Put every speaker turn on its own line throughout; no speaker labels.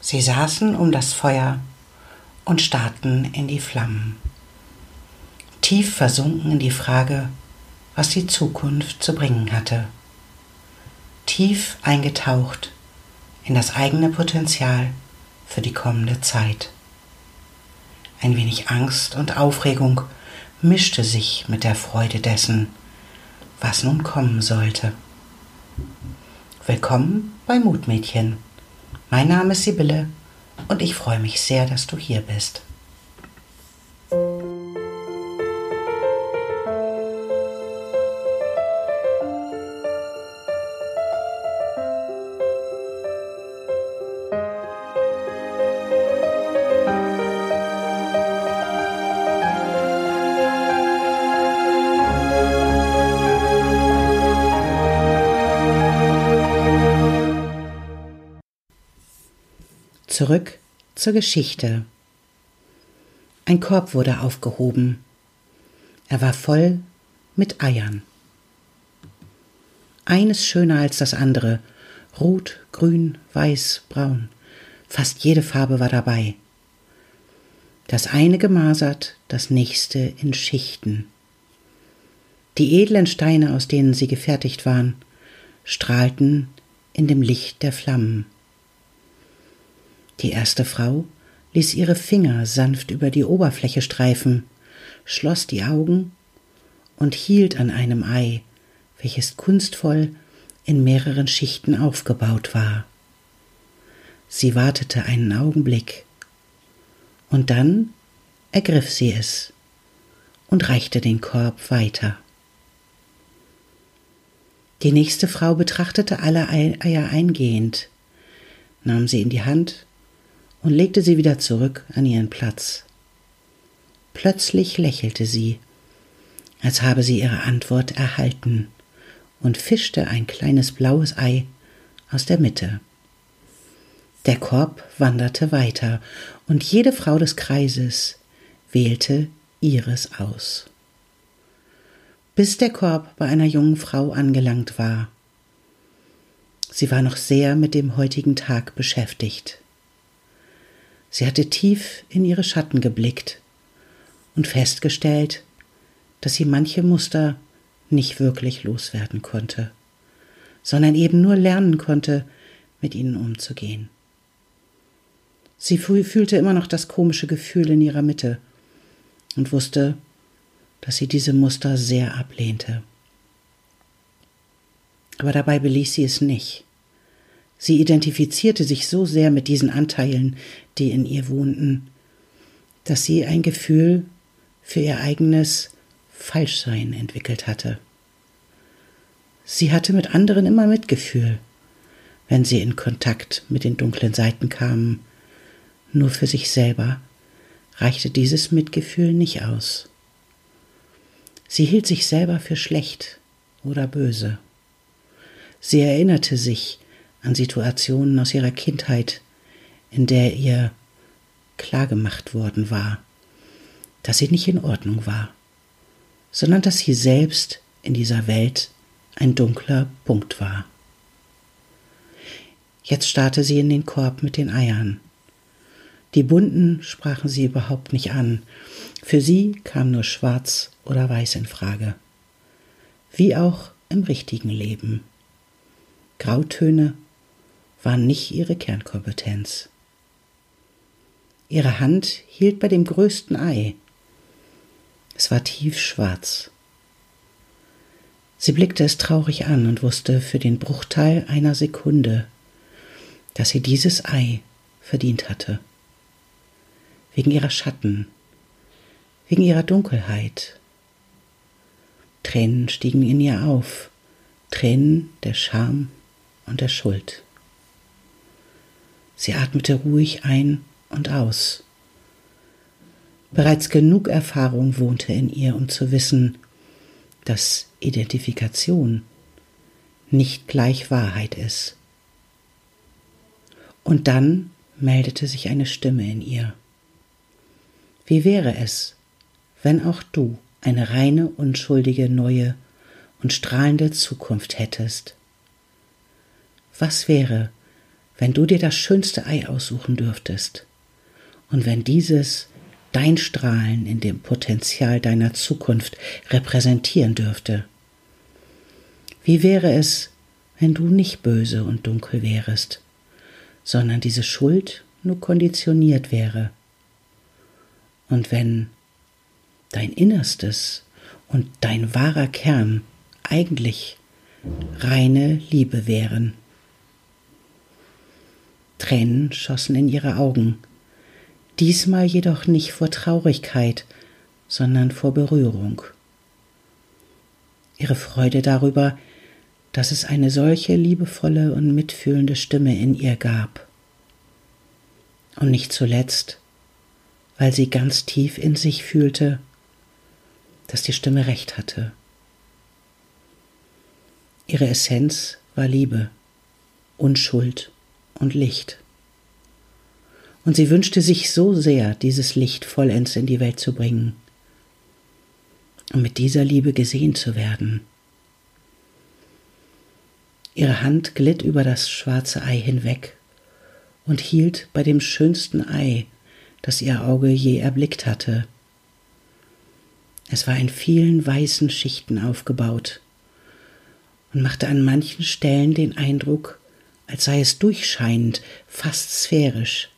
Sie saßen um das Feuer und starrten in die Flammen, tief versunken in die Frage, was die Zukunft zu bringen hatte, tief eingetaucht in das eigene Potenzial für die kommende Zeit. Ein wenig Angst und Aufregung mischte sich mit der Freude dessen, was nun kommen sollte. Willkommen bei Mutmädchen. Mein Name ist Sibylle und ich freue mich sehr, dass du hier bist. Zurück zur Geschichte. Ein Korb wurde aufgehoben. Er war voll mit Eiern. Eines schöner als das andere. Rot, grün, weiß, braun. Fast jede Farbe war dabei. Das eine gemasert, das nächste in Schichten. Die edlen Steine, aus denen sie gefertigt waren, strahlten in dem Licht der Flammen. Die erste Frau ließ ihre Finger sanft über die Oberfläche streifen, schloss die Augen und hielt an einem Ei, welches kunstvoll in mehreren Schichten aufgebaut war. Sie wartete einen Augenblick, und dann ergriff sie es und reichte den Korb weiter. Die nächste Frau betrachtete alle Eier eingehend, nahm sie in die Hand und legte sie wieder zurück an ihren Platz. Plötzlich lächelte sie, als habe sie ihre Antwort erhalten, und fischte ein kleines blaues Ei aus der Mitte. Der Korb wanderte weiter, und jede Frau des Kreises wählte ihres aus. Bis der Korb bei einer jungen Frau angelangt war. Sie war noch sehr mit dem heutigen Tag beschäftigt. Sie hatte tief in ihre Schatten geblickt und festgestellt, dass sie manche Muster nicht wirklich loswerden konnte, sondern eben nur lernen konnte, mit ihnen umzugehen. Sie fühlte immer noch das komische Gefühl in ihrer Mitte und wusste, dass sie diese Muster sehr ablehnte. Aber dabei beließ sie es nicht. Sie identifizierte sich so sehr mit diesen Anteilen, die in ihr wohnten, dass sie ein Gefühl für ihr eigenes Falschsein entwickelt hatte. Sie hatte mit anderen immer Mitgefühl, wenn sie in Kontakt mit den dunklen Seiten kamen. Nur für sich selber reichte dieses Mitgefühl nicht aus. Sie hielt sich selber für schlecht oder böse. Sie erinnerte sich an Situationen aus ihrer Kindheit, in der ihr klargemacht worden war, dass sie nicht in Ordnung war, sondern dass sie selbst in dieser Welt ein dunkler Punkt war. Jetzt starrte sie in den Korb mit den Eiern. Die bunten sprachen sie überhaupt nicht an. Für sie kam nur schwarz oder weiß in Frage. Wie auch im richtigen Leben. Grautöne war nicht ihre Kernkompetenz. Ihre Hand hielt bei dem größten Ei. Es war tiefschwarz. Sie blickte es traurig an und wusste für den Bruchteil einer Sekunde, dass sie dieses Ei verdient hatte. Wegen ihrer Schatten, wegen ihrer Dunkelheit. Tränen stiegen in ihr auf, Tränen der Scham und der Schuld. Sie atmete ruhig ein und aus. Bereits genug Erfahrung wohnte in ihr, um zu wissen, dass Identifikation nicht gleich Wahrheit ist. Und dann meldete sich eine Stimme in ihr. Wie wäre es, wenn auch du eine reine, unschuldige, neue und strahlende Zukunft hättest? Was wäre, wenn du dir das schönste Ei aussuchen dürftest und wenn dieses dein Strahlen in dem Potenzial deiner Zukunft repräsentieren dürfte? Wie wäre es, wenn du nicht böse und dunkel wärest, sondern diese Schuld nur konditioniert wäre? Und wenn dein Innerstes und dein wahrer Kern eigentlich reine Liebe wären. Tränen schossen in ihre Augen, diesmal jedoch nicht vor Traurigkeit, sondern vor Berührung. Ihre Freude darüber, dass es eine solche liebevolle und mitfühlende Stimme in ihr gab. Und nicht zuletzt, weil sie ganz tief in sich fühlte, dass die Stimme recht hatte. Ihre Essenz war Liebe, Unschuld und Licht. Und sie wünschte sich so sehr, dieses Licht vollends in die Welt zu bringen und mit dieser Liebe gesehen zu werden. Ihre Hand glitt über das schwarze Ei hinweg und hielt bei dem schönsten Ei, das ihr Auge je erblickt hatte. Es war in vielen weißen Schichten aufgebaut und machte an manchen Stellen den Eindruck, als sei es durchscheinend, fast sphärisch.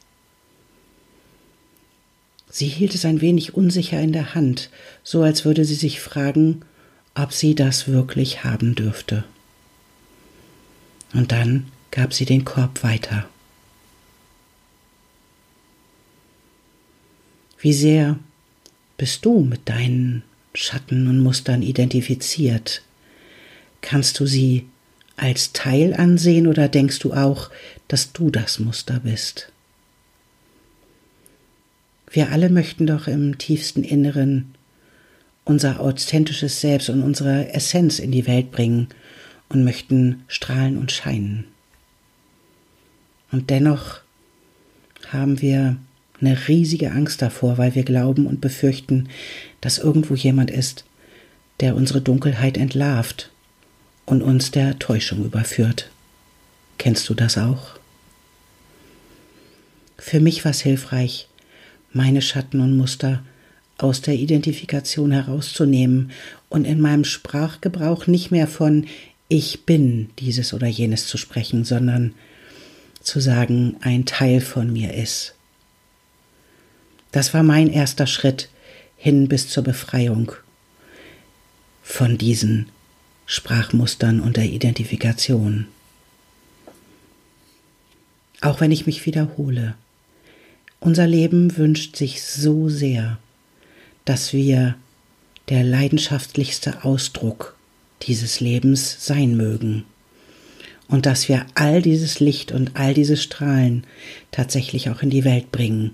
Sie hielt es ein wenig unsicher in der Hand, so als würde sie sich fragen, ob sie das wirklich haben dürfte. Und dann gab sie den Korb weiter. Wie sehr bist du mit deinen Schatten und Mustern identifiziert? Kannst du sie als Teil ansehen oder denkst du auch, dass du das Muster bist? Wir alle möchten doch im tiefsten Inneren unser authentisches Selbst und unsere Essenz in die Welt bringen und möchten strahlen und scheinen. Und dennoch haben wir eine riesige Angst davor, weil wir glauben und befürchten, dass irgendwo jemand ist, der unsere Dunkelheit entlarvt und uns der Täuschung überführt. Kennst du das auch? Für mich war es hilfreich, meine Schatten und Muster aus der Identifikation herauszunehmen und in meinem Sprachgebrauch nicht mehr von ich bin dieses oder jenes zu sprechen, sondern zu sagen, ein Teil von mir ist. Das war mein erster Schritt hin bis zur Befreiung von diesen Sprachmustern und der Identifikation. Auch wenn ich mich wiederhole, unser Leben wünscht sich so sehr, dass wir der leidenschaftlichste Ausdruck dieses Lebens sein mögen und dass wir all dieses Licht und all diese Strahlen tatsächlich auch in die Welt bringen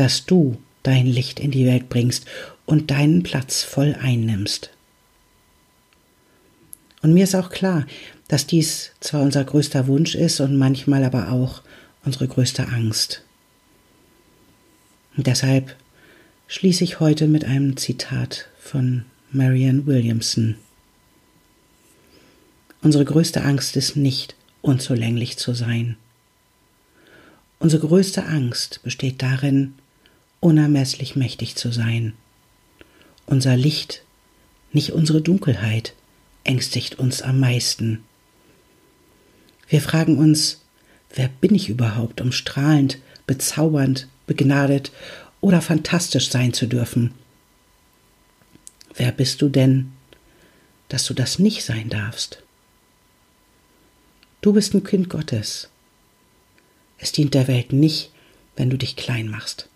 dass du dein Licht in die Welt bringst und deinen Platz voll einnimmst. Und mir ist auch klar, dass dies zwar unser größter Wunsch ist und manchmal aber auch unsere größte Angst. Und deshalb schließe ich heute mit einem Zitat von Marianne Williamson. Unsere größte Angst ist nicht, unzulänglich zu sein. Unsere größte Angst besteht darin, unermesslich mächtig zu sein. Unser Licht, nicht unsere Dunkelheit, ängstigt uns am meisten. Wir fragen uns, wer bin ich überhaupt, um strahlend, bezaubernd, begnadet oder fantastisch sein zu dürfen? Wer bist du denn, dass du das nicht sein darfst? Du bist ein Kind Gottes. Es dient der Welt nicht, wenn du dich klein machst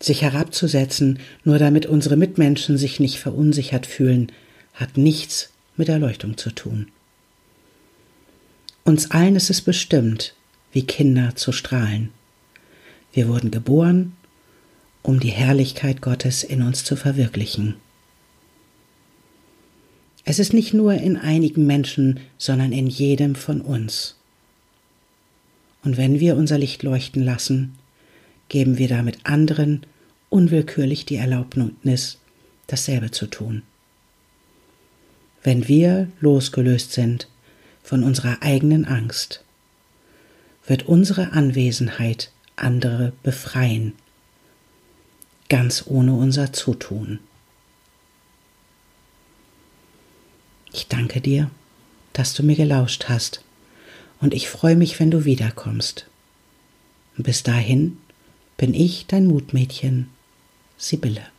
sich herabzusetzen, nur damit unsere Mitmenschen sich nicht verunsichert fühlen, hat nichts mit Erleuchtung zu tun. Uns allen ist es bestimmt, wie Kinder zu strahlen. Wir wurden geboren, um die Herrlichkeit Gottes in uns zu verwirklichen. Es ist nicht nur in einigen Menschen, sondern in jedem von uns. Und wenn wir unser Licht leuchten lassen, geben wir damit anderen unwillkürlich die Erlaubnis, dasselbe zu tun. Wenn wir losgelöst sind von unserer eigenen Angst, wird unsere Anwesenheit andere befreien, ganz ohne unser Zutun. Ich danke dir, dass du mir gelauscht hast, und ich freue mich, wenn du wiederkommst. Bis dahin bin ich dein Mutmädchen, Sibylle.